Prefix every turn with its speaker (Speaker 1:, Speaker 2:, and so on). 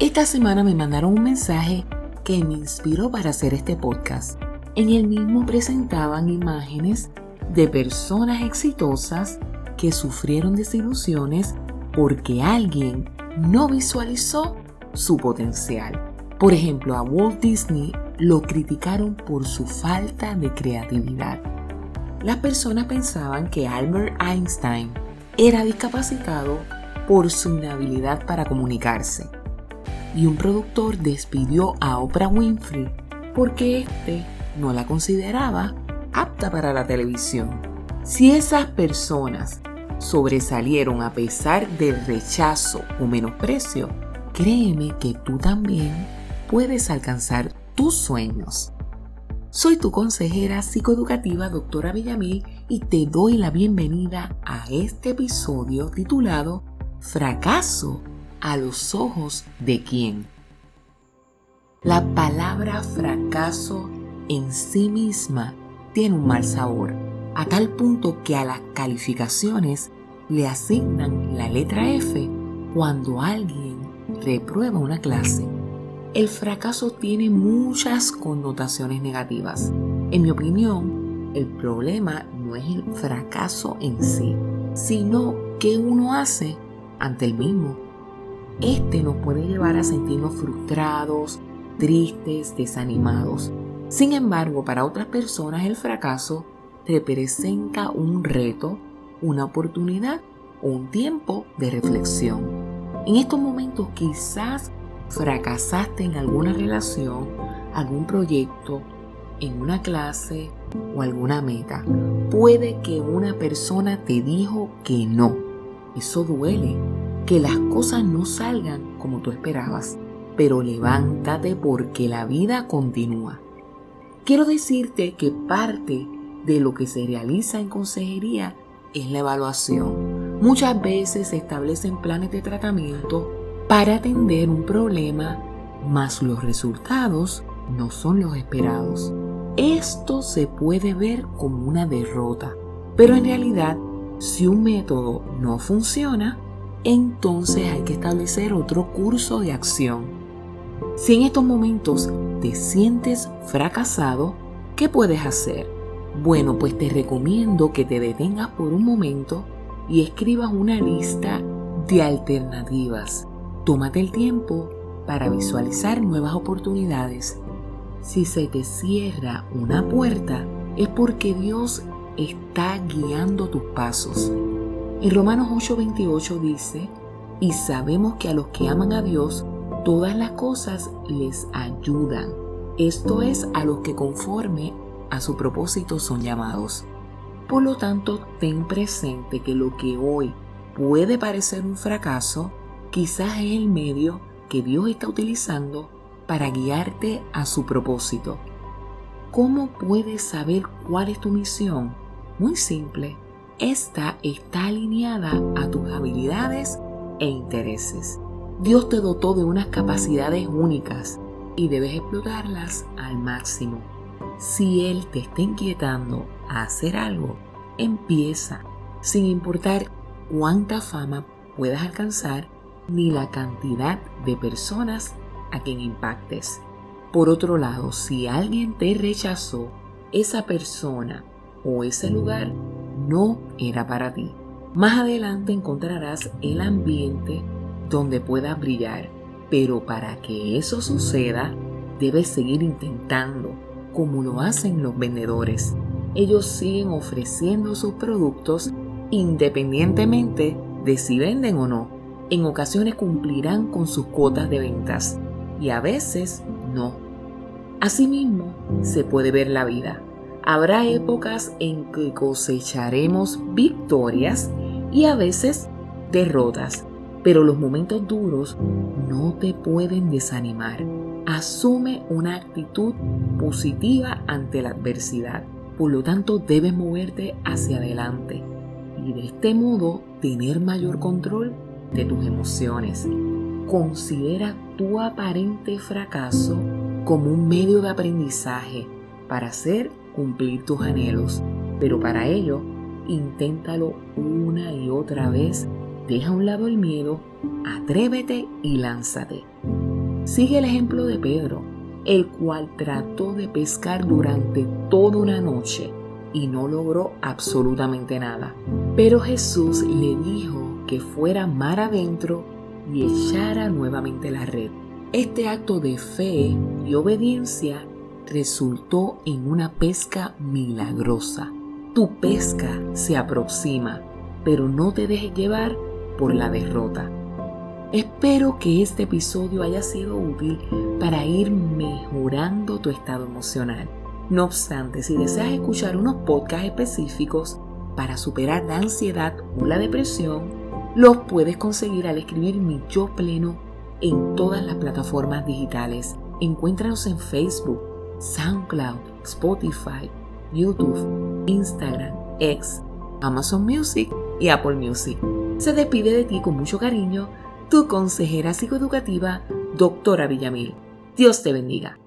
Speaker 1: Esta semana me mandaron un mensaje que me inspiró para hacer este podcast. En el mismo presentaban imágenes de personas exitosas que sufrieron desilusiones porque alguien no visualizó su potencial. Por ejemplo, a Walt Disney lo criticaron por su falta de creatividad. Las personas pensaban que Albert Einstein era discapacitado por su inhabilidad para comunicarse y un productor despidió a Oprah Winfrey porque éste no la consideraba apta para la televisión. Si esas personas sobresalieron a pesar del rechazo o menosprecio, créeme que tú también puedes alcanzar tus sueños. Soy tu consejera psicoeducativa, doctora Villamil, y te doy la bienvenida a este episodio titulado Fracaso a los ojos de quién. La palabra fracaso en sí misma tiene un mal sabor, a tal punto que a las calificaciones le asignan la letra F cuando alguien reprueba una clase. El fracaso tiene muchas connotaciones negativas. En mi opinión, el problema no es el fracaso en sí, sino qué uno hace ante el mismo. Este nos puede llevar a sentirnos frustrados, tristes, desanimados. Sin embargo, para otras personas el fracaso representa un reto, una oportunidad o un tiempo de reflexión. En estos momentos quizás fracasaste en alguna relación, algún proyecto, en una clase o alguna meta. Puede que una persona te dijo que no. Eso duele que las cosas no salgan como tú esperabas, pero levántate porque la vida continúa. Quiero decirte que parte de lo que se realiza en consejería es la evaluación. Muchas veces se establecen planes de tratamiento para atender un problema, mas los resultados no son los esperados. Esto se puede ver como una derrota, pero en realidad, si un método no funciona, entonces hay que establecer otro curso de acción. Si en estos momentos te sientes fracasado, ¿qué puedes hacer? Bueno, pues te recomiendo que te detengas por un momento y escribas una lista de alternativas. Tómate el tiempo para visualizar nuevas oportunidades. Si se te cierra una puerta, es porque Dios está guiando tus pasos. En Romanos 8:28 dice, y sabemos que a los que aman a Dios, todas las cosas les ayudan. Esto es a los que conforme a su propósito son llamados. Por lo tanto, ten presente que lo que hoy puede parecer un fracaso, quizás es el medio que Dios está utilizando para guiarte a su propósito. ¿Cómo puedes saber cuál es tu misión? Muy simple esta está alineada a tus habilidades e intereses. Dios te dotó de unas capacidades únicas y debes explotarlas al máximo. Si Él te está inquietando a hacer algo, empieza, sin importar cuánta fama puedas alcanzar ni la cantidad de personas a quien impactes. Por otro lado, si alguien te rechazó, esa persona o ese lugar no era para ti. Más adelante encontrarás el ambiente donde puedas brillar, pero para que eso suceda, debes seguir intentando, como lo hacen los vendedores. Ellos siguen ofreciendo sus productos independientemente de si venden o no. En ocasiones cumplirán con sus cuotas de ventas y a veces no. Asimismo, se puede ver la vida. Habrá épocas en que cosecharemos victorias y a veces derrotas, pero los momentos duros no te pueden desanimar. Asume una actitud positiva ante la adversidad. Por lo tanto, debes moverte hacia adelante y de este modo tener mayor control de tus emociones. Considera tu aparente fracaso como un medio de aprendizaje para ser cumplir tus anhelos, pero para ello, inténtalo una y otra vez, deja a un lado el miedo, atrévete y lánzate. Sigue el ejemplo de Pedro, el cual trató de pescar durante toda una noche y no logró absolutamente nada. Pero Jesús le dijo que fuera mar adentro y echara nuevamente la red. Este acto de fe y obediencia resultó en una pesca milagrosa. Tu pesca se aproxima, pero no te dejes llevar por la derrota. Espero que este episodio haya sido útil para ir mejorando tu estado emocional. No obstante, si deseas escuchar unos podcasts específicos para superar la ansiedad o la depresión, los puedes conseguir al escribir mi yo pleno en todas las plataformas digitales. Encuéntranos en Facebook, SoundCloud, Spotify, YouTube, Instagram, X, Amazon Music y Apple Music. Se despide de ti con mucho cariño tu consejera psicoeducativa, doctora Villamil. Dios te bendiga.